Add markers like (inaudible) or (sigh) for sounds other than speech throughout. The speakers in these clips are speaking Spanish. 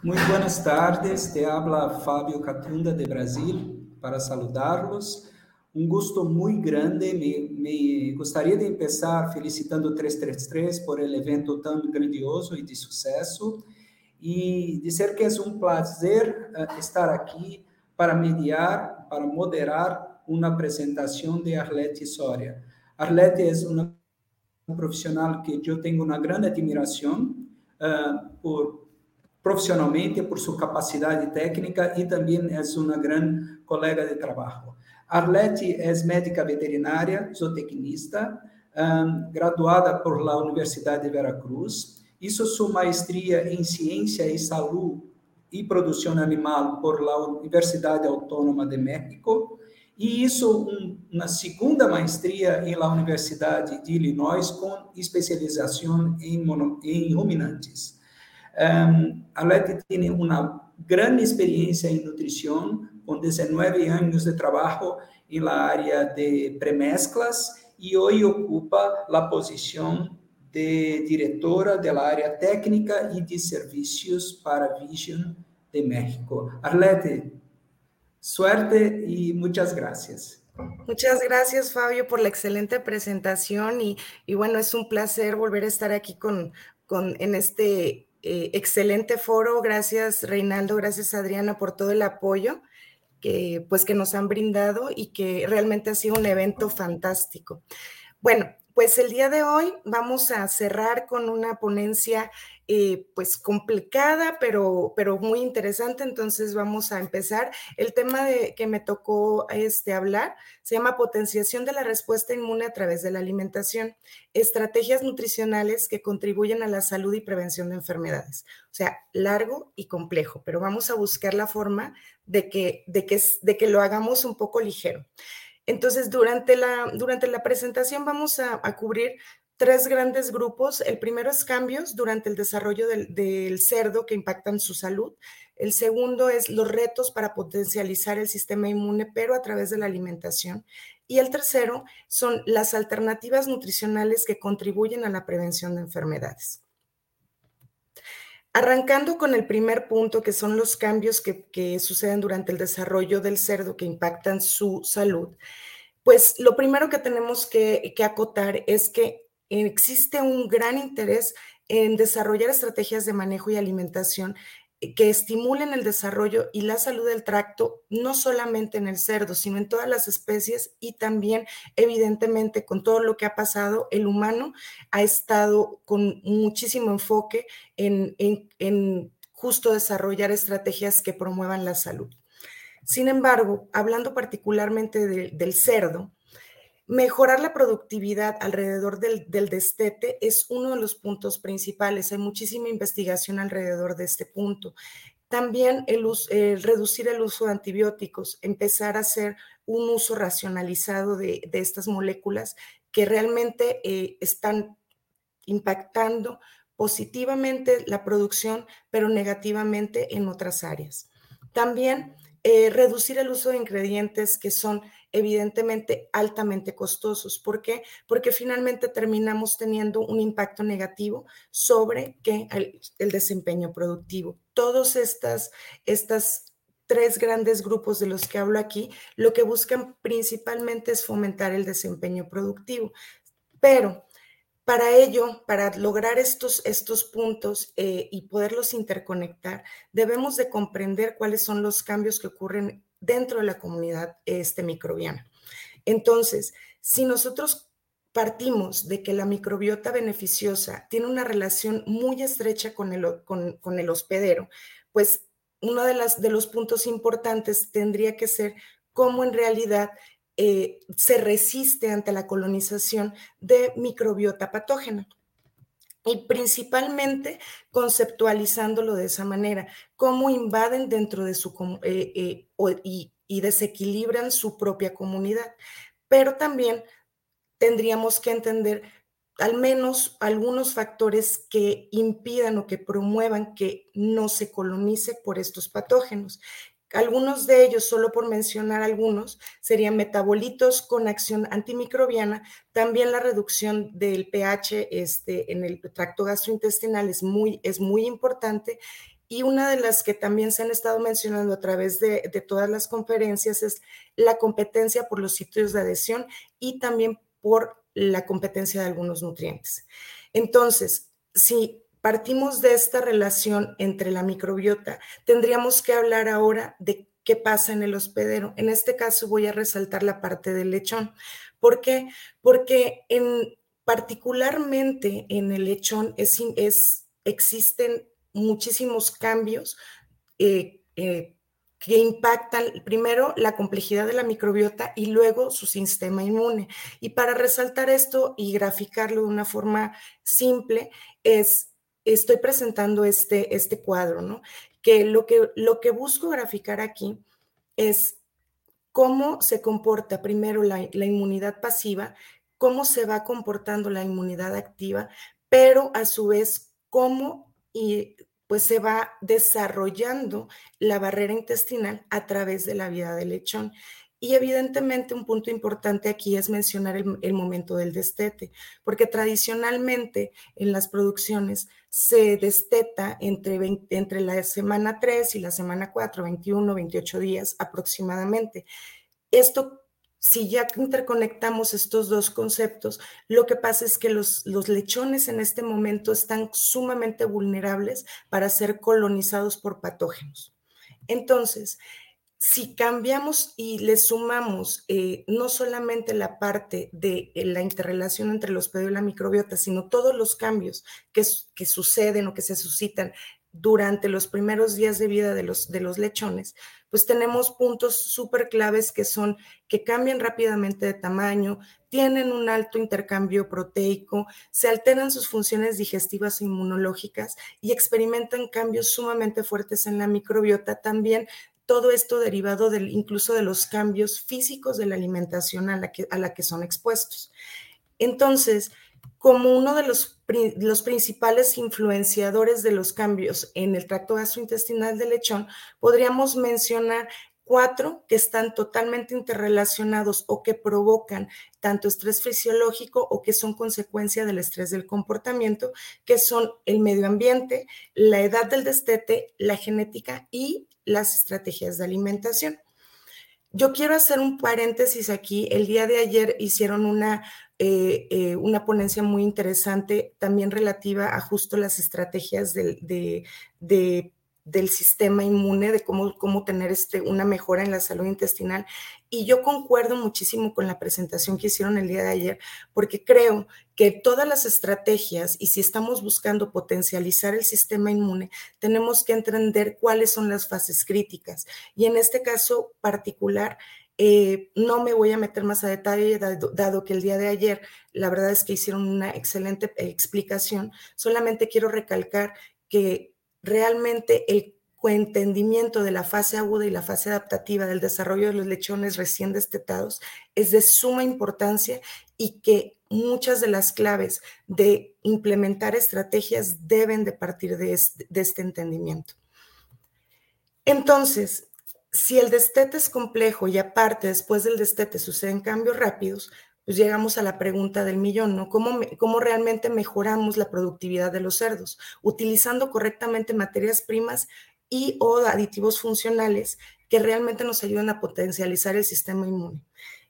Muy buenas tardes, te habla Fábio Catunda de Brasil para saludarlos. Um gosto muito grande, me, me gostaria de começar felicitando o 333 por el evento tão grandioso e de sucesso e dizer que é um prazer uh, estar aqui para mediar, para moderar uma apresentação de Arlete Soria. Arlete é uma profissional que eu tenho uma grande admiração uh, por profissionalmente por sua capacidade técnica e também é uma grande colega de trabalho. Arlete é médica veterinária, zootecnista, um, graduada por la Universidade de Veracruz, hizo sua maestria em Ciência e Saúde e Produção Animal por la Universidade Autônoma de México e hizo um, uma segunda maestria em la Universidade de Illinois com especialização em, mono, em ruminantes. Um, Arlete tem uma grande experiência em nutrição, com 19 anos de trabalho na área de premezclas e hoje ocupa a posição de diretora da área técnica e de serviços para Vision de México. Arlete, suerte y muchas gracias. Muchas gracias, Fabio, por la excelente presentación y, y bueno, es un placer volver a estar aquí con, con, en este eh, excelente foro. Gracias, Reinaldo. Gracias, Adriana, por todo el apoyo que, pues, que nos han brindado y que realmente ha sido un evento fantástico. Bueno, pues el día de hoy vamos a cerrar con una ponencia eh, pues complicada, pero, pero muy interesante. Entonces vamos a empezar. El tema de, que me tocó este, hablar se llama potenciación de la respuesta inmune a través de la alimentación, estrategias nutricionales que contribuyen a la salud y prevención de enfermedades. O sea, largo y complejo, pero vamos a buscar la forma de que, de que, de que lo hagamos un poco ligero. Entonces, durante la, durante la presentación vamos a, a cubrir tres grandes grupos. El primero es cambios durante el desarrollo del, cerdo que impactan su salud. El segundo es los retos para potencializar el sistema inmune, pero a través de la alimentación. Y el tercero son las alternativas nutricionales que contribuyen a la prevención de enfermedades. Arrancando con el primer punto, que son los cambios que, suceden durante el desarrollo del cerdo que impactan su salud, pues lo primero que tenemos que acotar es que existe un gran interés en desarrollar estrategias de manejo y alimentación que estimulen el desarrollo y la salud del tracto, no solamente en el cerdo, sino en todas las especies y también, evidentemente, con todo lo que ha pasado, el humano ha estado con muchísimo enfoque en, justo desarrollar estrategias que promuevan la salud. Sin embargo, hablando particularmente del cerdo, Mejorar la productividad alrededor del, destete es uno de los puntos principales. Hay muchísima investigación alrededor de este punto. También el, reducir el uso de antibióticos, empezar a hacer un uso racionalizado de, estas moléculas que realmente eh, están impactando positivamente la producción, pero negativamente en otras áreas. También eh, reducir el uso de ingredientes que son evidentemente altamente costosos. ¿Por qué? Porque finalmente terminamos teniendo un impacto negativo sobre el, desempeño productivo. Todos estas, estas tres grandes grupos de los que hablo aquí, lo que buscan principalmente es fomentar el desempeño productivo. Pero para ello, para lograr estos, estos puntos eh, y poderlos interconectar, debemos de comprender cuáles son los cambios que ocurren dentro de la comunidad este, microbiana. Entonces, si nosotros partimos de que la microbiota beneficiosa tiene una relación muy estrecha con el, con, el hospedero, pues uno de, las, de los puntos importantes tendría que ser cómo en realidad eh, se resiste ante la colonización de microbiota patógena y principalmente conceptualizándolo de esa manera, cómo invaden dentro de su eh, eh, y, y desequilibran su propia comunidad. Pero también tendríamos que entender al menos algunos factores que impidan o que promuevan que no se colonice por estos patógenos. Algunos de ellos, solo por mencionar algunos, serían metabolitos con acción antimicrobiana. También la reducción del pH este, en el tracto gastrointestinal es muy, es muy importante. Y una de las que también se han estado mencionando a través de, de todas las conferencias es la competencia por los sitios de adhesión y también por la competencia de algunos nutrientes. Entonces, si partimos de esta relación entre la microbiota, tendríamos que hablar ahora de qué pasa en el hospedero. En este caso voy a resaltar la parte del lechón. ¿Por qué? Porque en, particularmente en el lechón es, es, existen muchísimos cambios eh, eh, que impactan primero la complejidad de la microbiota y luego su sistema inmune. Y para resaltar esto y graficarlo de una forma simple, es, estoy presentando este, este cuadro, ¿no? Que lo, que lo que busco graficar aquí es cómo se comporta primero la, la inmunidad pasiva, cómo se va comportando la inmunidad activa, pero a su vez cómo y pues se va desarrollando la barrera intestinal a través de la vida del lechón. Y evidentemente un punto importante aquí es mencionar el, momento del destete, porque tradicionalmente en las producciones se desteta entre, entre la semana 3 y la semana 4, 21, 28 días aproximadamente. Esto si ya interconectamos estos dos conceptos, lo que pasa es que los, los, lechones en este momento están sumamente vulnerables para ser colonizados por patógenos. Entonces, si cambiamos y le sumamos eh, no solamente la parte de eh, la interrelación entre los hospedero y la microbiota, sino todos los cambios que, que suceden o que se suscitan durante los primeros días de vida de los, de los lechones, pues tenemos puntos súper claves que son que cambian rápidamente de tamaño, tienen un alto intercambio proteico, se alteran sus funciones digestivas e inmunológicas y experimentan cambios sumamente fuertes en la microbiota, también todo esto derivado del, incluso de los cambios físicos de la alimentación a la que, a la que son expuestos. Entonces, como uno de los, los, principales influenciadores de los cambios en el tracto gastrointestinal del lechón, podríamos mencionar cuatro que están totalmente interrelacionados o que provocan tanto estrés fisiológico o que son consecuencia del estrés del comportamiento, que son el medio ambiente, la edad del destete, la genética y las estrategias de alimentación. Yo quiero hacer un paréntesis aquí. El día de ayer hicieron una eh, eh, una ponencia muy interesante también relativa a justo las estrategias del, del sistema inmune, de cómo, cómo tener este, una mejora en la salud intestinal. Y yo concuerdo muchísimo con la presentación que hicieron el día de ayer, porque creo que todas las estrategias, y si estamos buscando potencializar el sistema inmune, tenemos que entender cuáles son las fases críticas. Y en este caso particular, eh, no me voy a meter más a detalle, dado, que el día de ayer la verdad es que hicieron una excelente explicación. Solamente quiero recalcar que realmente el entendimiento de la fase aguda y la fase adaptativa del desarrollo de los lechones recién destetados es de suma importancia y que muchas de las claves de implementar estrategias deben de partir de este, de este entendimiento. Entonces, si el destete es complejo y aparte después del destete suceden cambios rápidos, pues llegamos a la pregunta del millón, ¿no? ¿Cómo, ¿Cómo, realmente mejoramos la productividad de los cerdos? Utilizando correctamente materias primas y o aditivos funcionales que realmente nos ayuden a potencializar el sistema inmune.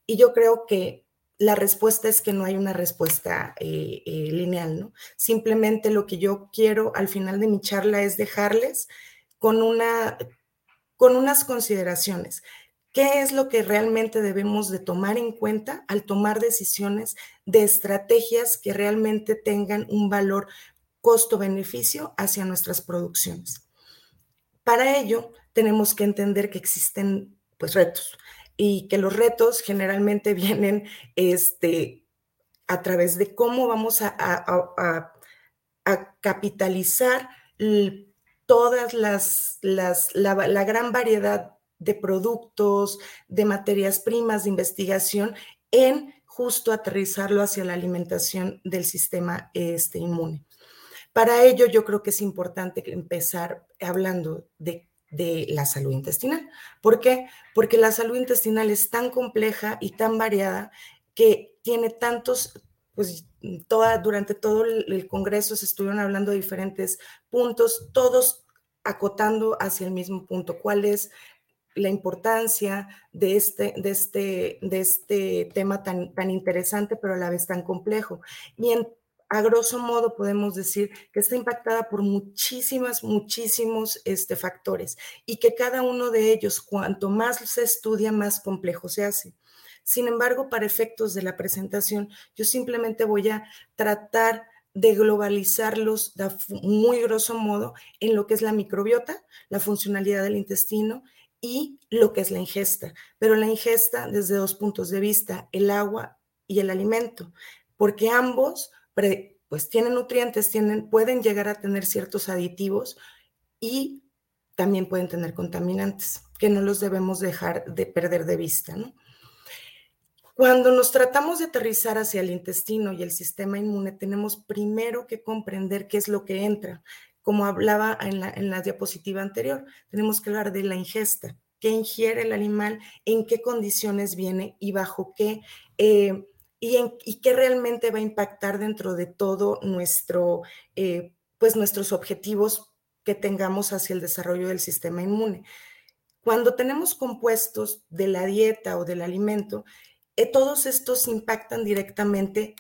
Y yo creo que la respuesta es que no hay una respuesta eh, eh, lineal, ¿no? Simplemente lo que yo quiero al final de mi charla es dejarles con una con unas consideraciones. ¿Qué es lo que realmente debemos de tomar en cuenta al tomar decisiones de estrategias que realmente tengan un valor costo-beneficio hacia nuestras producciones? Para ello, tenemos que entender que existen pues retos y que los retos generalmente (laughs) vienen este, a través de cómo vamos a, a, capitalizar todas las, las la, gran variedad de productos, de materias primas, de investigación en justo aterrizarlo hacia la alimentación del sistema este, inmune. Para ello, yo creo que es importante empezar hablando de, de, la salud intestinal. ¿Por qué? Porque la salud intestinal es tan compleja y tan variada que tiene tantos, pues toda, durante todo el, Congreso se estuvieron hablando de diferentes puntos, todos acotando hacia el mismo punto, cuál es la importancia de este, de este, de este tema tan, tan interesante, pero a la vez tan complejo. Y a grosso modo podemos decir que está impactada por muchísimas, muchísimos este, factores y que cada uno de ellos, cuanto más se estudia, más complejo se hace. Sin embargo, para efectos de la presentación, yo simplemente voy a tratar de globalizarlos de muy grosso modo en lo que es la microbiota, la funcionalidad del intestino y lo que es la ingesta. Pero la ingesta desde dos puntos de vista, el agua y el alimento, porque ambos pues tienen nutrientes, tienen, pueden llegar a tener ciertos aditivos y también pueden tener contaminantes, que no los debemos dejar de perder de vista. Cuando nos tratamos de aterrizar hacia el intestino y el sistema inmune, tenemos primero que comprender qué es lo que entra. Como hablaba en la, diapositiva anterior, tenemos que hablar de la ingesta, qué ingiere el animal, en qué condiciones viene y bajo qué, eh, y, qué realmente va a impactar dentro de todo nuestro, eh, pues nuestros objetivos que tengamos hacia el desarrollo del sistema inmune. Cuando tenemos compuestos de la dieta o del alimento, eh, todos estos impactan directamente,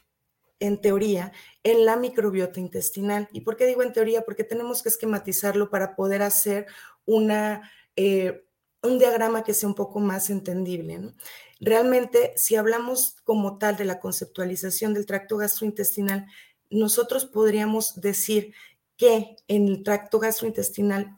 en teoría, en la microbiota intestinal. ¿Y por qué digo en teoría? Porque tenemos que esquematizarlo para poder hacer una, eh, un diagrama que sea un poco más entendible. Realmente, si hablamos como tal de la conceptualización del tracto gastrointestinal, nosotros podríamos decir que en el tracto gastrointestinal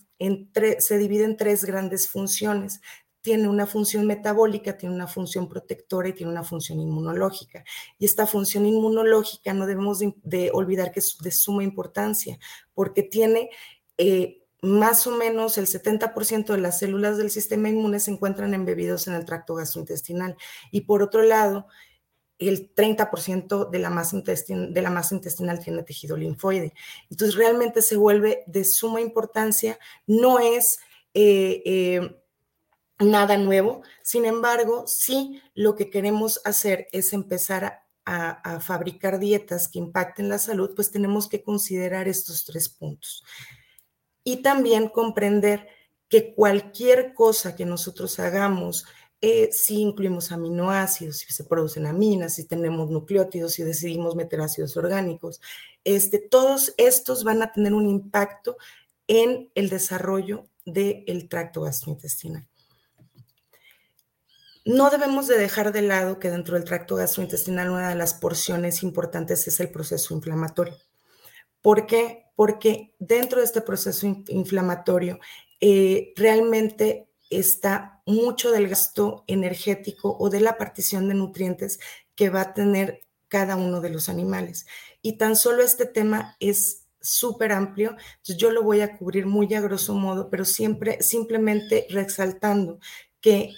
se divide en tres grandes funciones tiene una función metabólica, tiene una función protectora y tiene una función inmunológica. Y esta función inmunológica no debemos de, olvidar que es de suma importancia porque tiene eh, más o menos el 70% de las células del sistema inmune se encuentran embebidos en el tracto gastrointestinal. Y por otro lado, el 30% de la, masa de la masa intestinal tiene tejido linfoide. Entonces, realmente se vuelve de suma importancia. No es... Eh, eh, nada nuevo. Sin embargo, sí lo que queremos hacer es empezar a, fabricar dietas que impacten la salud, pues tenemos que considerar estos tres puntos. Y también comprender que cualquier cosa que nosotros hagamos, eh, si incluimos aminoácidos, si se producen aminas, si tenemos nucleótidos, si decidimos meter ácidos orgánicos, este, todos estos van a tener un impacto en el desarrollo del tracto gastrointestinal. No debemos de dejar de lado que dentro del tracto gastrointestinal una de las porciones importantes es el proceso inflamatorio. ¿Por qué? Porque dentro de este proceso inflamatorio eh, realmente está mucho del gasto energético o de la partición de nutrientes que va a tener cada uno de los animales. Y tan solo este tema es súper amplio, yo lo voy a cubrir muy a grosso modo, pero siempre simplemente resaltando que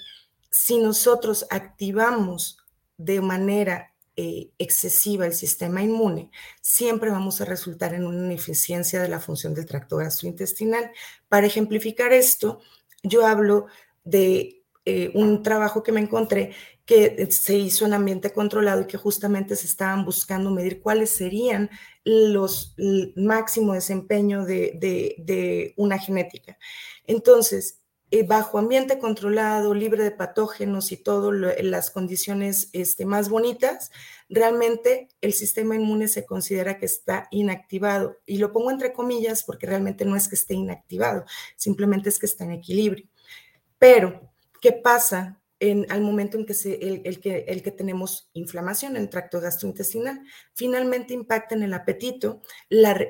si nosotros activamos de manera eh, excesiva el sistema inmune, siempre vamos a resultar en una ineficiencia de la función del tracto gastrointestinal. Para ejemplificar esto, yo hablo de eh, un trabajo que me encontré que se hizo en ambiente controlado y que justamente se estaban buscando medir cuáles serían los máximo desempeño de, de una genética. Entonces, eh, bajo ambiente controlado, libre de patógenos y todas las condiciones este, más bonitas, realmente el sistema inmune se considera que está inactivado. Y lo pongo entre comillas porque realmente no es que esté inactivado, simplemente es que está en equilibrio. Pero, ¿qué pasa en, al momento en que, se, el, que, el que tenemos inflamación en el tracto gastrointestinal? Finalmente impacta en el apetito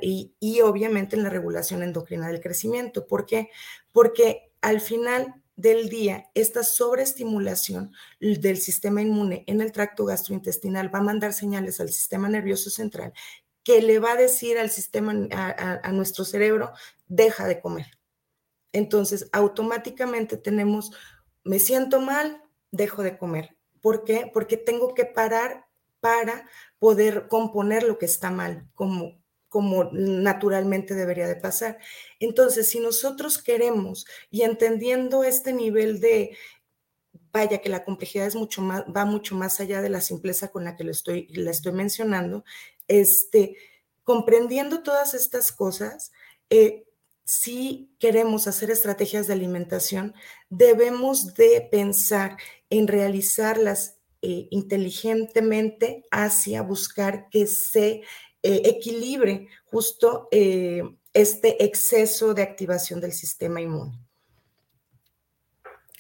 y, y obviamente en la regulación endocrina del crecimiento. ¿Por qué? Porque al final del día, esta sobreestimulación del sistema inmune en el tracto gastrointestinal va a mandar señales al sistema nervioso central que le va a decir al sistema, a, nuestro cerebro, deja de comer. Entonces, automáticamente tenemos, me siento mal, dejo de comer. ¿Por qué? Porque tengo que parar para poder componer lo que está mal, como como naturalmente debería de pasar. Entonces, si nosotros queremos y entendiendo este nivel de, vaya que la complejidad es mucho más, va mucho más allá de la simpleza con la que lo estoy, le estoy mencionando, este, comprendiendo todas estas cosas, eh, si queremos hacer estrategias de alimentación, debemos de pensar en realizarlas eh, inteligentemente hacia buscar que se eh, equilibre justo eh, este exceso de activación del sistema inmune.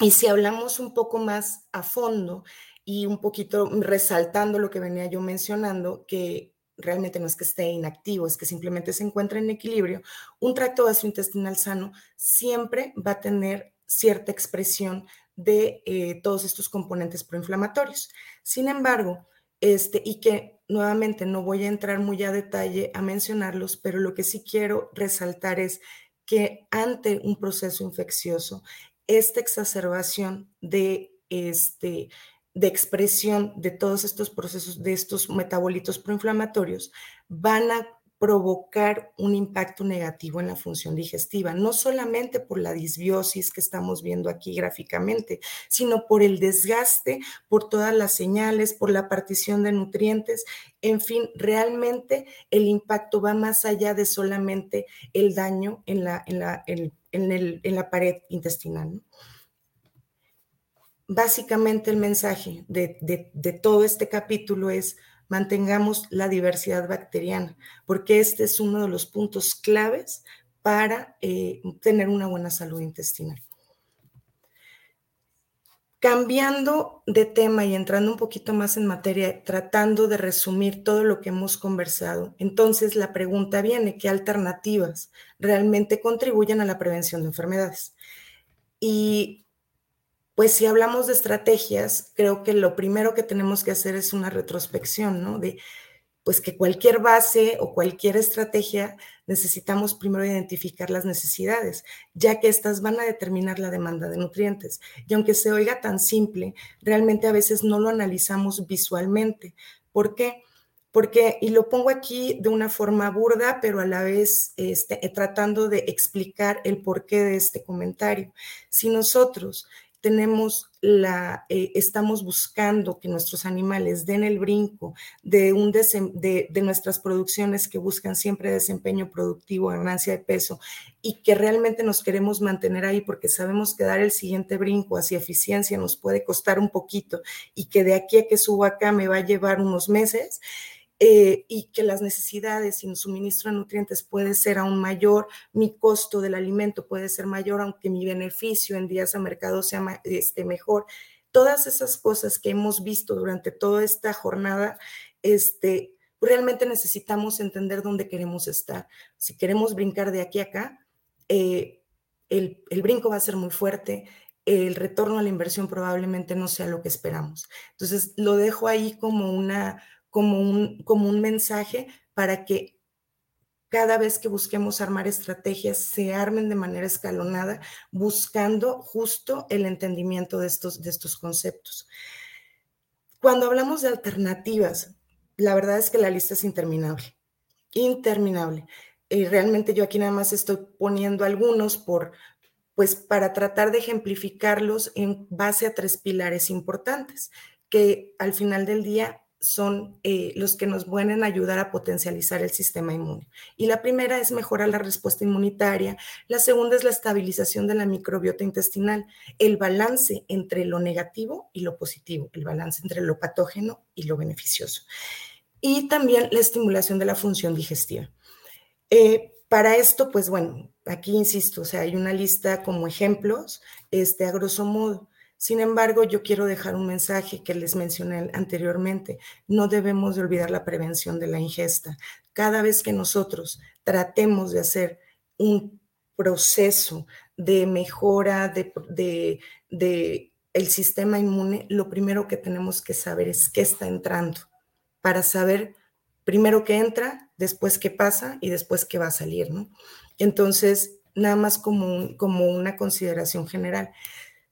Y si hablamos un poco más a fondo y un poquito resaltando lo que venía yo mencionando, que realmente no es que esté inactivo, es que simplemente se encuentra en equilibrio, un tracto gastrointestinal sano siempre va a tener cierta expresión de eh, todos estos componentes proinflamatorios. Sin embargo, este, y que nuevamente no voy a entrar muy a detalle a mencionarlos, pero lo que sí quiero resaltar es que ante un proceso infeccioso, esta exacerbación de este, de expresión de todos estos procesos, de estos metabolitos proinflamatorios, van a provocar un impacto negativo en la función digestiva, no solamente por la disbiosis que estamos viendo aquí gráficamente, sino por el desgaste, por todas las señales, por la partición de nutrientes, en fin, realmente el impacto va más allá de solamente el daño en la, en la, en, en la pared intestinal básicamente el mensaje de, todo este capítulo es mantengamos la diversidad bacteriana, porque este es uno de los puntos claves para eh, tener una buena salud intestinal. Cambiando de tema y entrando un poquito más en materia, tratando de resumir todo lo que hemos conversado, entonces la pregunta viene, ¿qué alternativas realmente contribuyen a la prevención de enfermedades? Y pues si hablamos de estrategias, creo que lo primero que tenemos que hacer es una retrospección, ¿no? De pues que cualquier base o cualquier estrategia necesitamos primero identificar las necesidades, ya que estas van a determinar la demanda de nutrientes. Y aunque se oiga tan simple, realmente a veces no lo analizamos visualmente. ¿Por qué? Porque, y lo pongo aquí de una forma burda, pero a la vez este, tratando de explicar el porqué de este comentario. Si nosotros tenemos la, eh, estamos buscando que nuestros animales den el brinco de, un de, de, nuestras producciones que buscan siempre desempeño productivo, ganancia de peso y que realmente nos queremos mantener ahí porque sabemos que dar el siguiente brinco hacia eficiencia nos puede costar un poquito y que de aquí a que suba acá me va a llevar unos meses. Eh, y que las necesidades el suministro de nutrientes puede ser aún mayor, mi costo del alimento puede ser mayor, aunque mi beneficio en días a mercado sea este, mejor. Todas esas cosas que hemos visto durante toda esta jornada, este, realmente necesitamos entender dónde queremos estar. Si queremos brincar de aquí a acá, eh, el, el brinco va a ser muy fuerte, el retorno a la inversión probablemente no sea lo que esperamos. Entonces, lo dejo ahí como una, como un, como un mensaje para que cada vez que busquemos armar estrategias, se armen de manera escalonada, buscando justo el entendimiento de estos, de estos conceptos. Cuando hablamos de alternativas, la verdad es que la lista es interminable, interminable. Y realmente yo aquí nada más estoy poniendo algunos por, pues para tratar de ejemplificarlos en base a tres pilares importantes, que al final del día son eh, los que nos pueden ayudar a potencializar el sistema inmune. Y la primera es mejorar la respuesta inmunitaria, la segunda es la estabilización de la microbiota intestinal, el balance entre lo negativo y lo positivo, el balance entre lo patógeno y lo beneficioso. Y también la estimulación de la función digestiva. Eh, para esto, pues bueno, aquí insisto, o sea, hay una lista como ejemplos, este, a grosso modo. Sin embargo, yo quiero dejar un mensaje que les mencioné anteriormente. No debemos de olvidar la prevención de la ingesta. Cada vez que nosotros tratemos de hacer un proceso de mejora de, el sistema inmune, lo primero que tenemos que saber es qué está entrando para saber primero qué entra, después qué pasa y después qué va a salir, ¿no? Entonces, nada más como, como una consideración general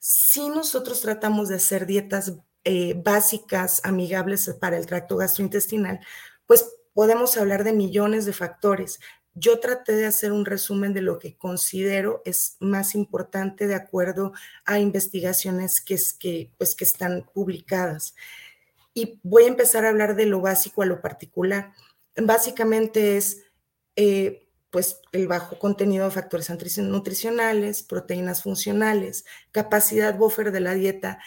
si nosotros tratamos de hacer dietas eh, básicas, amigables para el tracto gastrointestinal, pues podemos hablar de millones de factores. Yo traté de hacer un resumen de lo que considero es más importante de acuerdo a investigaciones que, es, que, pues, que están publicadas. Y voy a empezar a hablar de lo básico a lo particular. Básicamente es, eh, pues el bajo contenido de factores nutricionales, proteínas funcionales, capacidad buffer de la dieta,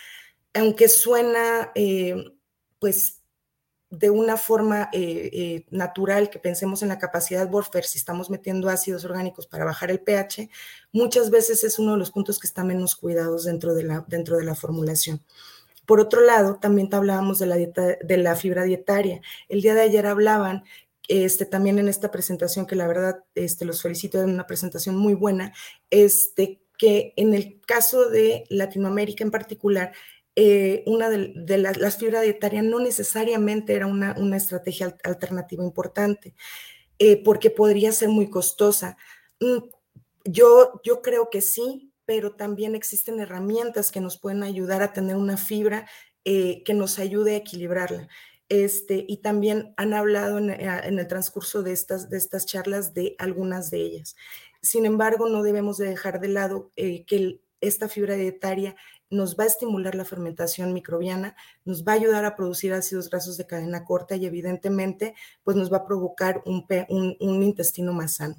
aunque suena eh, pues de una forma eh, eh, natural que pensemos en la capacidad buffer si estamos metiendo ácidos orgánicos para bajar el pH, muchas veces es uno de los puntos que está menos cuidados dentro de la, dentro de la formulación. Por otro lado, también hablábamos de la, dieta, de la fibra dietaria. El día de ayer hablaban este, también en esta presentación, que la verdad este, los felicito, de una presentación muy buena, este, que en el caso de Latinoamérica en particular, eh, una de, las, fibras dietarias no necesariamente era una, estrategia alternativa importante, eh, porque podría ser muy costosa. Mm, yo, yo creo que sí, pero también existen herramientas que nos pueden ayudar a tener una fibra eh, que nos ayude a equilibrarla. Este, y también han hablado en, eh, el transcurso de estas, de estas charlas de algunas de ellas. Sin embargo, no debemos de dejar de lado eh, que esta fibra dietaria nos va a estimular la fermentación microbiana, nos va a ayudar a producir ácidos grasos de cadena corta y evidentemente pues nos va a provocar un, un intestino más sano.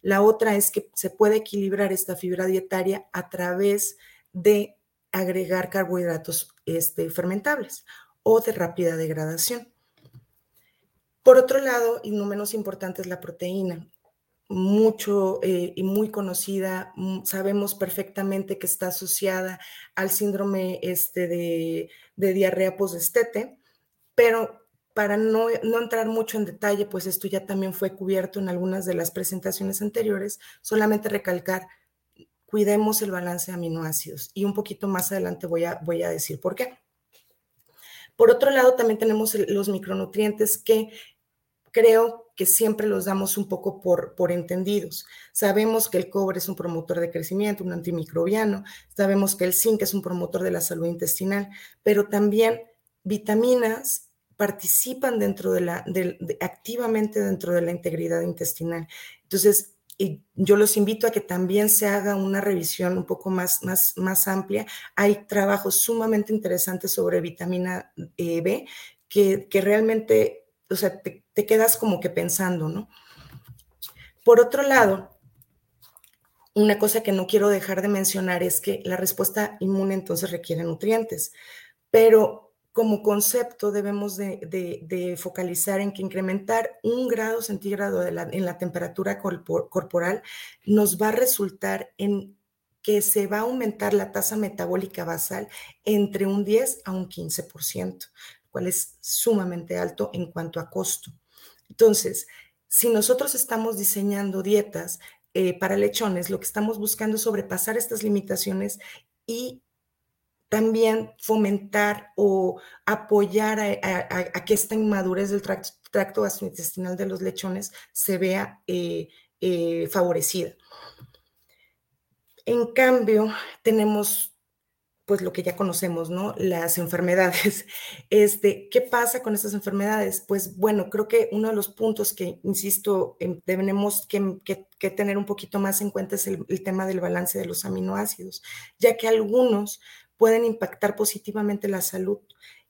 La otra es que se puede equilibrar esta fibra dietaria a través de agregar carbohidratos este, fermentables o de rápida degradación. Por otro lado, y no menos importante, es la proteína. Mucho eh, y muy conocida, mm, sabemos perfectamente que está asociada al síndrome este de, diarrea postestete, pero para no, no, entrar mucho en detalle, pues esto ya también fue cubierto en algunas de las presentaciones anteriores, solamente recalcar, cuidemos el balance de aminoácidos y un poquito más adelante voy a, voy a decir por qué. Por otro lado, también tenemos los micronutrientes que creo que siempre los damos un poco por, por entendidos. Sabemos que el cobre es un promotor de crecimiento, un antimicrobiano, sabemos que el zinc es un promotor de la salud intestinal, pero también vitaminas participan dentro de la, activamente dentro de la integridad intestinal. Entonces, y yo los invito a que también se haga una revisión un poco más, más, más amplia. Hay trabajos sumamente interesantes sobre vitamina e, B que, que realmente, o sea, te, te, quedas como que pensando, ¿no? Por otro lado, una cosa que no quiero dejar de mencionar es que la respuesta inmune entonces requiere nutrientes, pero como concepto debemos de, focalizar en que incrementar un grado centígrado en la temperatura corporal nos va a resultar en que se va a aumentar la tasa metabólica basal entre un 10 a un 15%, lo cual es sumamente alto en cuanto a costo. Entonces, si nosotros estamos diseñando dietas eh, para lechones, lo que estamos buscando es sobrepasar estas limitaciones y también fomentar o apoyar a, que esta inmadurez del tracto, gastrointestinal de los lechones se vea eh, eh, favorecida. En cambio, tenemos pues lo que ya conocemos, ¿no? Las enfermedades. (laughs) Este, ¿Qué pasa con estas enfermedades? Pues bueno, creo que uno de los puntos que, insisto, tenemos que, tener un poquito más en cuenta es el, tema del balance de los aminoácidos, ya que algunos pueden impactar positivamente la salud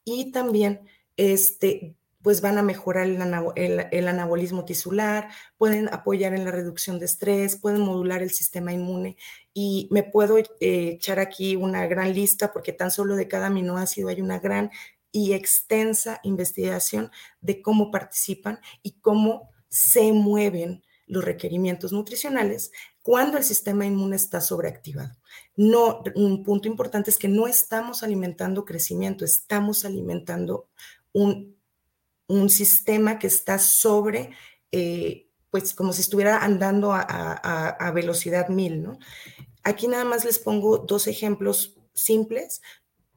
y también este, pues van a mejorar el, anabolismo tisular, pueden apoyar en la reducción de estrés, pueden modular el sistema inmune. Y me puedo eh, echar aquí una gran lista porque tan solo de cada aminoácido hay una gran y extensa investigación de cómo participan y cómo se mueven los requerimientos nutricionales cuando el sistema inmune está sobreactivado. No, un punto importante es que no estamos alimentando crecimiento, estamos alimentando un, sistema que está sobre, eh, pues como si estuviera andando a, velocidad mil, ¿no? Aquí nada más les pongo dos ejemplos simples.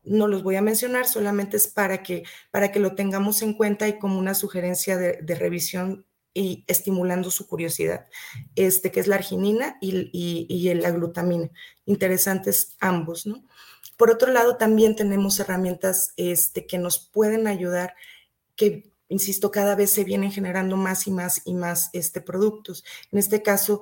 No los voy a mencionar, solamente es para que, para que lo tengamos en cuenta y como una sugerencia de revisión y estimulando su curiosidad, este, que es la arginina y, y, la glutamina. Interesantes ambos, ¿no? Por otro lado, también tenemos herramientas este, que nos pueden ayudar, que, insisto, cada vez se vienen generando más y más y más este, productos. En este caso,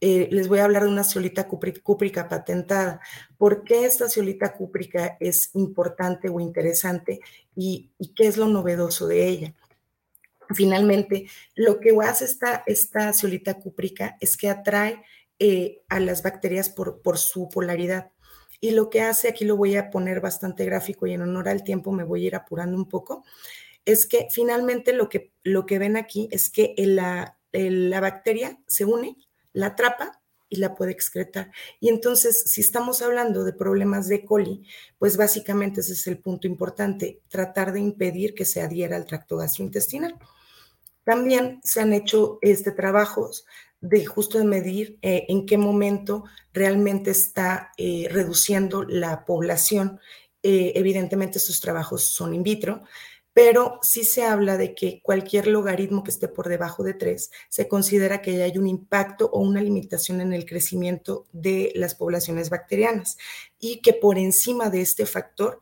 eh, les voy a hablar de una ciolita cúprica patentada. ¿Por qué esta ciolita cúprica es importante o interesante y, y qué es lo novedoso de ella? Finalmente, lo que hace esta, esta ciolita cúprica es que atrae eh, a las bacterias por, por su polaridad. Y lo que hace, aquí lo voy a poner bastante gráfico y en honor al tiempo me voy a ir apurando un poco, es que finalmente lo que, lo que ven aquí es que la, la bacteria se une, la atrapa y la puede excretar. Y entonces, si estamos hablando de problemas de coli, pues básicamente ese es el punto importante, tratar de impedir que se adhiera al tracto gastrointestinal. También se han hecho este, trabajos de justo de medir eh, en qué momento realmente está eh, reduciendo la población. Eh, evidentemente estos trabajos son in vitro, pero sí se habla de que cualquier logaritmo que esté por debajo de 3 se considera que ya hay un impacto o una limitación en el crecimiento de las poblaciones bacterianas y que por encima de este factor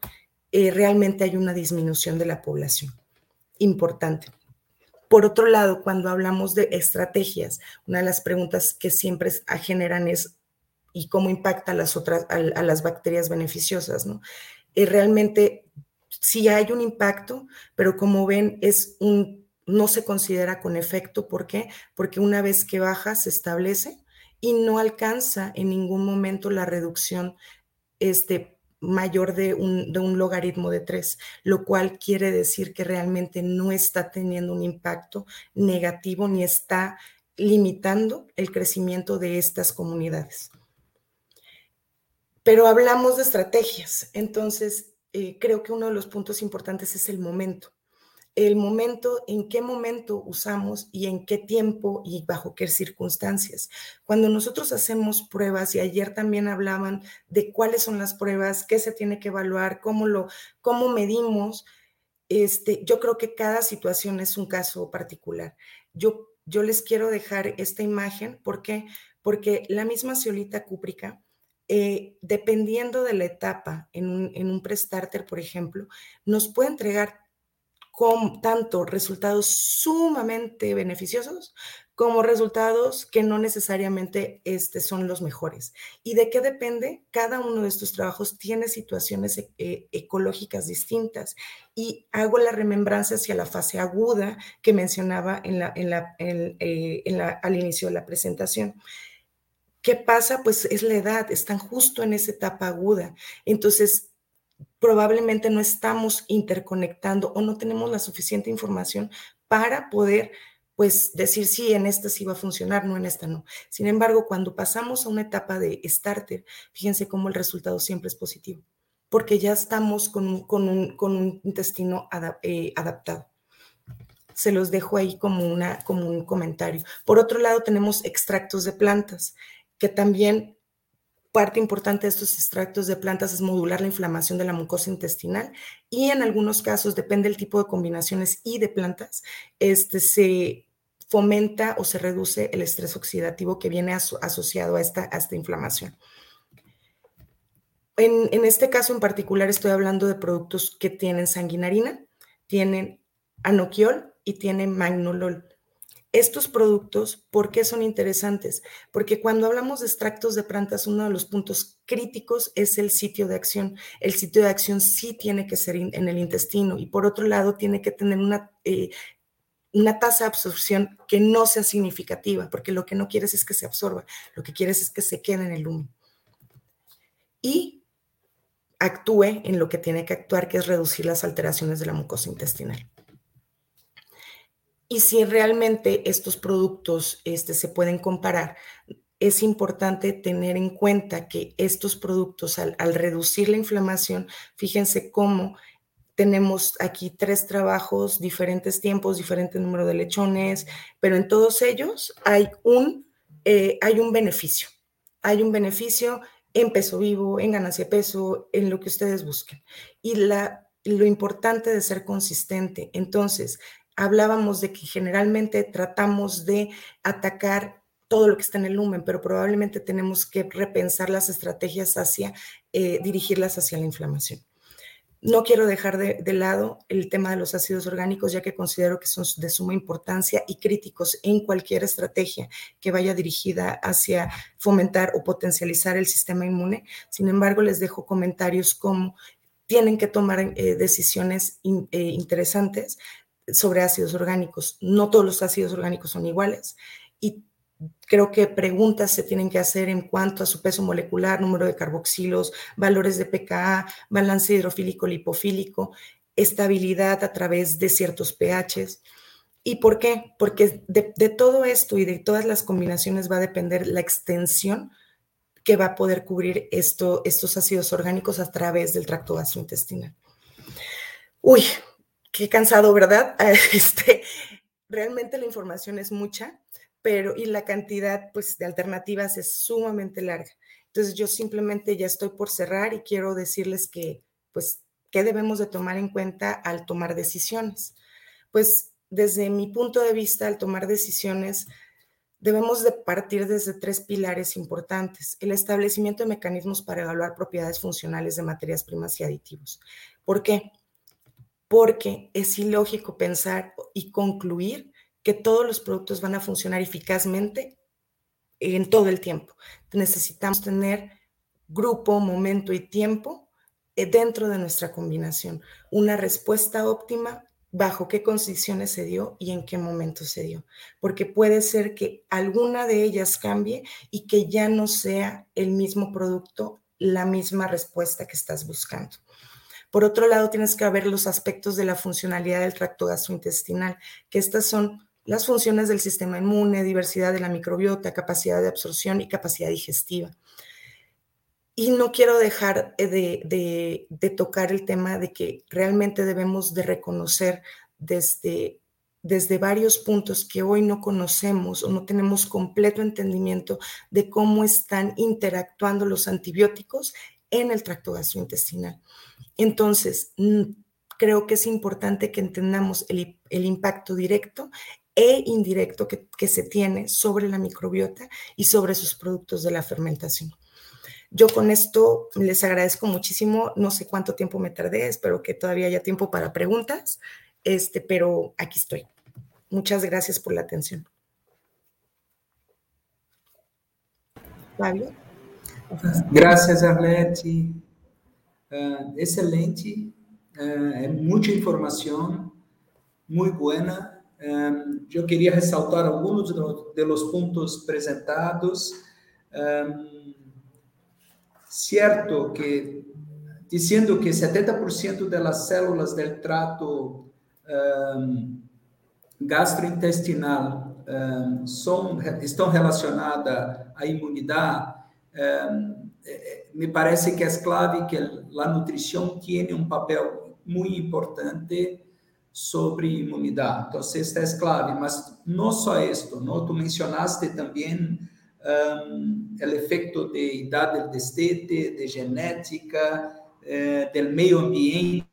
realmente hay una disminución de la población. Importante. Por otro lado, cuando hablamos de estrategias, una de las preguntas que siempre generan es ¿y cómo impacta a las otras, a, las bacterias beneficiosas? ¿no? Eh, realmente sí hay un impacto, pero como ven, es un, no se considera con efecto. ¿Por qué? Porque una vez que baja, se establece y no alcanza en ningún momento la reducción este, mayor de un, de un logaritmo de 3, lo cual quiere decir que realmente no está teniendo un impacto negativo ni está limitando el crecimiento de estas comunidades. Pero hablamos de estrategias, entonces eh, creo que uno de los puntos importantes es el momento. El momento, en qué momento usamos y en qué tiempo y bajo qué circunstancias. Cuando nosotros hacemos pruebas, y ayer también hablaban de cuáles son las pruebas, qué se tiene que evaluar, cómo lo, cómo medimos, este, yo creo que cada situación es un caso particular. Yo, yo les quiero dejar esta imagen, ¿por qué? Porque la misma ciolita cúprica, eh, dependiendo de la etapa en un, en un pre-starter, por ejemplo, nos puede entregar con tanto resultados sumamente beneficiosos como resultados que no necesariamente este, son los mejores. ¿Y de qué depende? Cada uno de estos trabajos tiene situaciones eh, ecológicas distintas. Y hago la remembranza hacia la fase aguda que mencionaba en la, en la, eh, en la, al inicio de la presentación. ¿Qué pasa? Pues es la edad, están justo en esa etapa aguda. Entonces, probablemente no estamos interconectando o no tenemos la suficiente información para poder pues decir sí, en esta sí va a funcionar, no en esta no. Sin embargo, cuando pasamos a una etapa de starter, fíjense cómo el resultado siempre es positivo, porque ya estamos con un, con un, intestino eh, adaptado. Se los dejo ahí como, una, como un comentario. Por otro lado, tenemos extractos de plantas que también parte importante de estos extractos de plantas es modular la inflamación de la mucosa intestinal y en algunos casos, depende del tipo de combinaciones y de plantas, este, se fomenta o se reduce el estrés oxidativo que viene asociado a esta, esta inflamación. En, en, este caso en particular estoy hablando de productos que tienen sanguinarina, tienen anoquiol y tienen magnolol. Estos productos, ¿por qué son interesantes? Porque cuando hablamos de extractos de plantas, uno de los puntos críticos es el sitio de acción. El sitio de acción sí tiene que ser en el intestino y por otro lado tiene que tener una, eh, una tasa de absorción que no sea significativa, porque lo que no quieres es que se absorba, lo que quieres es que se quede en el humo. Y actúe en lo que tiene que actuar, que es reducir las alteraciones de la mucosa intestinal y si realmente estos productos este, se pueden comparar, es importante tener en cuenta que estos productos, al, reducir la inflamación, fíjense cómo tenemos aquí tres trabajos, diferentes tiempos, diferente número de lechones, pero en todos ellos hay un, eh, hay un beneficio. Hay un beneficio en peso vivo, en ganancia de peso, en lo que ustedes busquen. Y la, lo importante de ser consistente. Entonces, hablábamos de que generalmente tratamos de atacar todo lo que está en el lumen, pero probablemente tenemos que repensar las estrategias hacia, eh, dirigirlas hacia la inflamación. No quiero dejar de, lado el tema de los ácidos orgánicos, ya que considero que son de suma importancia y críticos en cualquier estrategia que vaya dirigida hacia fomentar o potencializar el sistema inmune. Sin embargo, les dejo comentarios como tienen que tomar eh, decisiones eh, interesantes sobre ácidos orgánicos. No todos los ácidos orgánicos son iguales y creo que preguntas se tienen que hacer en cuanto a su peso molecular, número de carboxilos, valores de pKa, balance hidrofílico lipofílico, estabilidad a través de ciertos pHs. ¿Y por qué? Porque de, todo esto y de todas las combinaciones va a depender la extensión que va a poder cubrir esto, estos ácidos orgánicos a través del tracto gastrointestinal. Uy, qué cansado, ¿verdad? (laughs) Este, realmente la información es mucha, pero y la cantidad pues, de alternativas es sumamente larga. Entonces yo simplemente ya estoy por cerrar y quiero decirles que, pues, ¿qué debemos de tomar en cuenta al tomar decisiones? Pues desde mi punto de vista, al tomar decisiones, debemos de partir desde tres pilares importantes. El establecimiento de mecanismos para evaluar propiedades funcionales de materias primas y aditivos. ¿Por qué? Porque es ilógico pensar y concluir que todos los productos van a funcionar eficazmente en todo el tiempo. Necesitamos tener grupo, momento y tiempo eh, dentro de nuestra combinación. Una respuesta óptima bajo qué condiciones se dio y en qué momento se dio, porque puede ser que alguna de ellas cambie y que ya no sea el mismo producto, la misma respuesta que estás buscando. Por otro lado, tienes que ver los aspectos de la funcionalidad del tracto gastrointestinal, que estas son las funciones del sistema inmune, diversidad de la microbiota, capacidad de absorción y capacidad digestiva. Y no quiero dejar de, tocar el tema de que realmente debemos de reconocer desde, desde varios puntos que hoy no conocemos o no tenemos completo entendimiento de cómo están interactuando los antibióticos en el tracto gastrointestinal. Entonces, creo que es importante que entendamos el, impacto directo e indirecto que, se tiene sobre la microbiota y sobre sus productos de la fermentación. Yo con esto les agradezco muchísimo. No sé cuánto tiempo me tardé, espero que todavía haya tiempo para preguntas, este, pero aquí estoy. Muchas gracias por la atención. Fabio. Gracias, Arlete. Uh, excelente, uh, muita informação, muito boa. Um, eu queria ressaltar alguns de los pontos apresentados. Um, cierto que diciendo que 70% de las células del trato um, gastrointestinal um, son, estão relacionadas à imunidade, me parece que é clave que a nutrição tem um papel muito importante sobre imunidade. Então, esta é clave, mas não só isto, não? Tu mencionaste também um, o efeito de idade del destete, de genética, eh, del meio ambiente,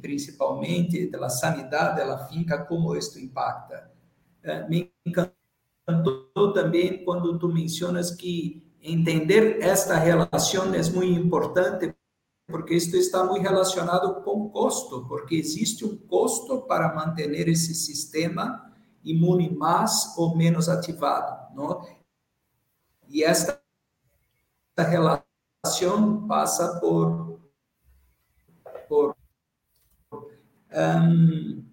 principalmente, da sanidade da finca, como isso impacta. Eh, me encantou também quando tu mencionas que entender esta relação é muito importante, porque isto está muito relacionado com custo, porque existe um custo para manter esse sistema imune mais ou menos ativado, não? E esta relação passa por, por um,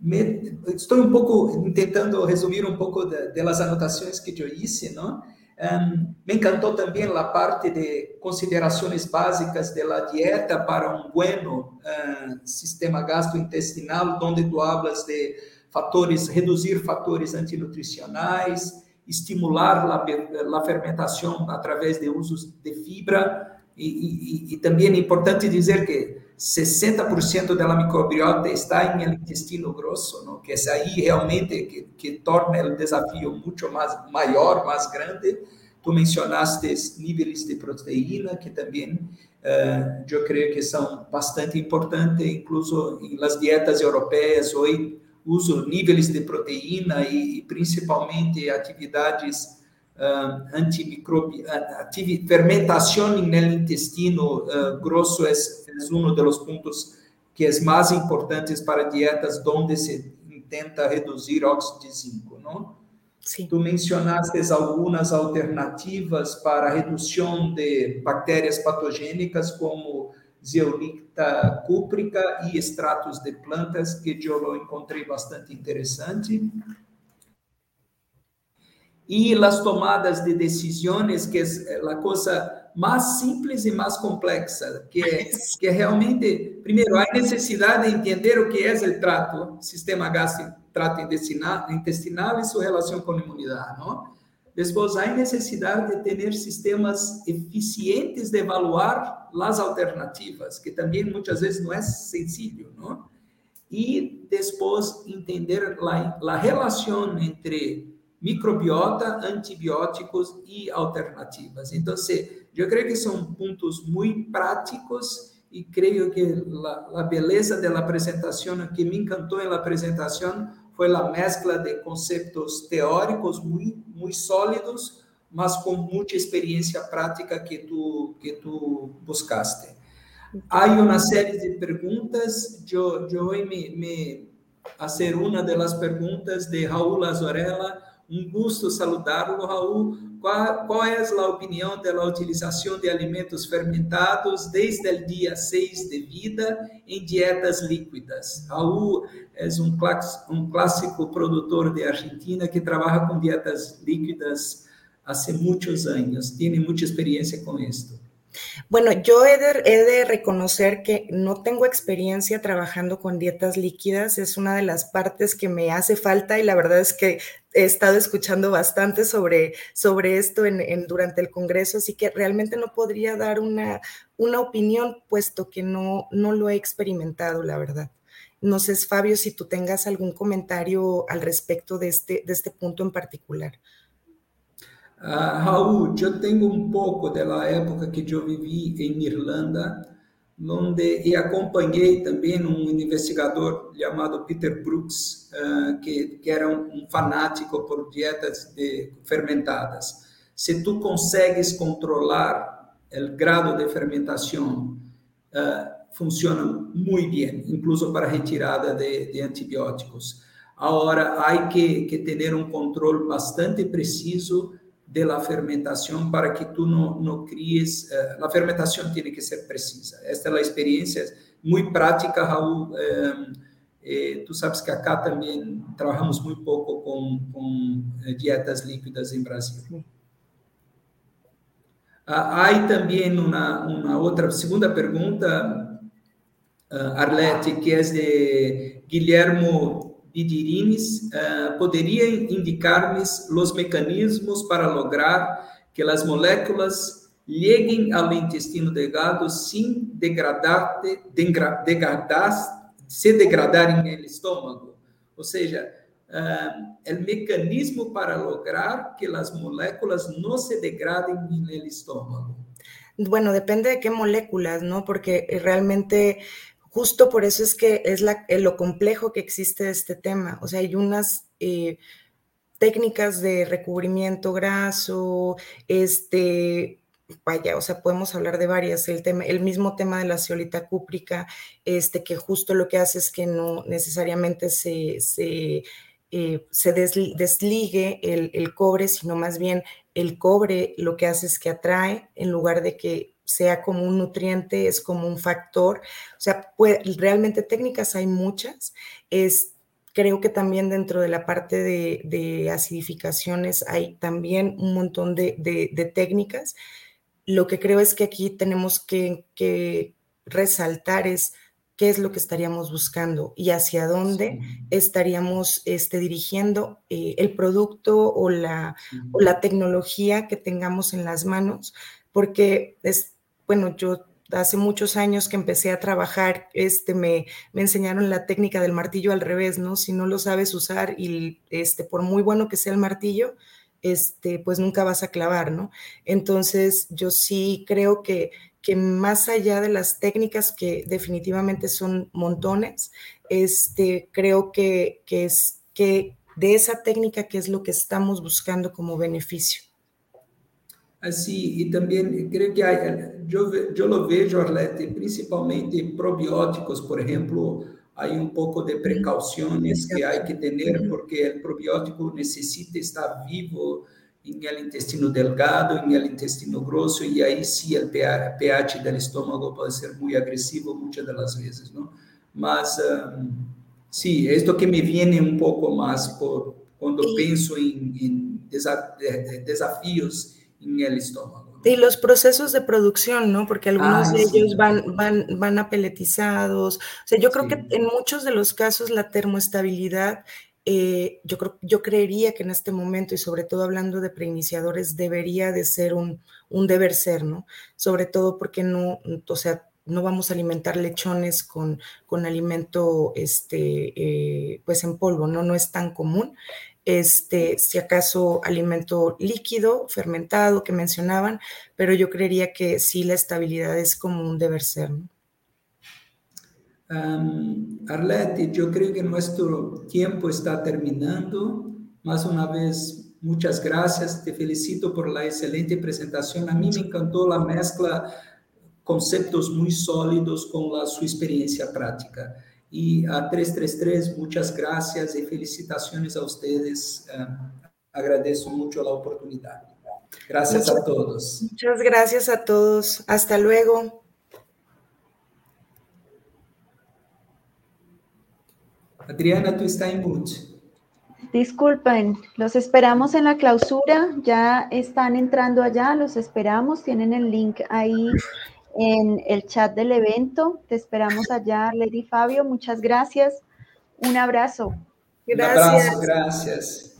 me, estou um pouco tentando resumir um pouco das anotações que eu disse, não? Um, me encantou também a parte de considerações básicas da dieta para um bueno uh, sistema gastrointestinal, onde tu hablas de fatores, reduzir fatores antinutricionais, estimular a, fermentação através de usos de fibra e, e também é importante dizer que 60% da microbiota está em intestino grosso, não? que é aí realmente que, que torna o desafio muito mais maior, mais grande. Tu mencionaste níveis de proteína, que também uh, eu creio que são bastante importantes, incluso nas dietas europeias hoje uso níveis de proteína e, principalmente atividades uh, antimicrobianas, ativi fermentação no intestino uh, grosso é, é um dos pontos que é mais importantes para dietas onde se tenta reduzir óxido de zinco, não? Sim. Tu mencionaste algumas alternativas para redução de bactérias patogênicas, como zeolita cúprica e extratos de plantas, que eu encontrei bastante interessante. E as tomadas de decisões, que é a coisa mais simples e mais complexa, que é, que é realmente, primeiro, a necessidade de entender o que é o trato, sistema gástrico, trato intestinal e sua relação com a imunidade, não? Depois, há necessidade de ter sistemas eficientes de evaluar as alternativas, que também muitas vezes não é sencillo, não? E depois entender a relação entre microbiota, antibióticos e alternativas. Então, eu creio que são pontos muito práticos e creio que a beleza da apresentação, que me encantou na apresentação, foi a mescla de conceitos teóricos muito, sólidos, mas com muita experiência prática que tu, que tu buscaste. Há uma série de perguntas, eu, eu me, me fazer uma das perguntas de Raul Azorella, um gosto saludá-lo, Raul. Qual, qual é a opinião da utilização de alimentos fermentados desde o dia 6 de vida em dietas líquidas? Raul é um, um clássico produtor de Argentina que trabalha com dietas líquidas há muitos anos, tem muita experiência com isso. Bueno, yo he de, reconocer que no tengo experiencia trabajando con dietas líquidas, es una de las partes que me hace falta y la verdad es que he estado escuchando bastante sobre, sobre esto en, durante el Congreso, así que realmente no podría dar una, una opinión puesto que no, no lo he experimentado, la verdad. No sé, Fabio, si tú tengas algún comentario al respecto de este, de este punto en particular. Uh, Raul, eu tenho um pouco da época que eu vivi em Irlanda, onde e acompanhei também um investigador chamado Peter Brooks, uh, que, que, era um, um, fanático por dietas de, fermentadas. Se tu consegues controlar o grado de fermentação, uh, funciona muito bem, incluso para retirada de, de antibióticos. Agora, há que, que ter um controle bastante preciso de la fermentación para que tú no, no críes, eh, la fermentación tiene que ser precisa. Esta es la experiencia muy práctica, Raúl. Eh, eh, tú sabes que acá también trabajamos muy poco con, con eh, dietas líquidas en Brasil. Ah, hay también una, una, otra segunda pregunta, uh, Arlete, que es de Guillermo Bidirines, uh, poderia indicar-me os mecanismos para lograr que as moléculas cheguem ao intestino delgado sem degradar, degradar, se degradarem no estômago? Ou seja, uh, o mecanismo para lograr que as moléculas não se degradem no estômago. Bueno, depende de qué moléculas, ¿no? Porque realmente justo por eso es que es eh, lo complejo que existe este tema. O sea, hay unas eh, técnicas de recubrimiento graso, este, vaya, o sea, podemos hablar de varias. El, tema, el mismo tema de la ceolita cúprica, este, que justo lo que hace es que no necesariamente se, se, eh, se desligue el, el cobre, sino más bien el cobre lo que hace es que atrae en lugar de que sea como un nutriente, es como un factor. O sea, realmente técnicas hay muchas. Es, creo que también dentro de la parte de, acidificaciones hay también un montón de, técnicas. Lo que creo es que aquí tenemos que, resaltar es qué es lo que estaríamos buscando y hacia dónde estaríamos este, dirigiendo eh, el producto o la, o la tecnología que tengamos en las manos, porque es, bueno, yo hace muchos años que empecé a trabajar, este, me, me, enseñaron la técnica del martillo al revés, ¿no? Si no lo sabes usar y este, por muy bueno que sea el martillo, este, pues nunca vas a clavar, ¿no? Entonces, yo sí creo que, que más allá de las técnicas que definitivamente son montones, este, creo que, que es que de esa técnica que es lo que estamos buscando como beneficio. Assim, e também creio que há, eu, eu lo vejo, Arlete, principalmente probióticos, por exemplo, há um pouco de precauções que há que ter, porque o probiótico necessita estar vivo en el intestino delgado, en el intestino grosso, y ahí sí el pH del estómago puede ser muy agresivo muchas de las veces, ¿no? Mas, um, sí, esto que me viene un poco más por cuando pienso en, en desafíos en el estómago. Y los procesos de producción, ¿no? Porque algunos de ellos van, van, van apeletizados. O sea, yo creo que en muchos de los casos la termoestabilidad eh, yo, creo, yo creería que en este momento, y sobre todo hablando de preiniciadores, debería de ser un, un deber ser, ¿no? Sobre todo porque no, o sea, no vamos a alimentar lechones con, con alimento, este, eh, pues en polvo, ¿no? No es tan común. Este, si acaso alimento líquido, fermentado, que mencionaban, pero yo creería que sí la estabilidad es como un deber ser, ¿no? Um, Arlette, yo creo que nuestro tiempo está terminando. Más una vez, muchas gracias. Te felicito por la excelente presentación. A mí me encantó la mezcla conceptos muy sólidos con la, su experiencia práctica. Y a 333, muchas gracias y felicitaciones a ustedes. Um, agradezco mucho la oportunidad. Gracias a todos. Muchas gracias a todos. Hasta luego. Adriana, tú estás en mute. Disculpen, los esperamos en la clausura, ya están entrando allá, los esperamos, tienen el link ahí en el chat del evento, te esperamos allá, Lady Fabio, muchas gracias, un abrazo. Gracias. Un abrazo, gracias.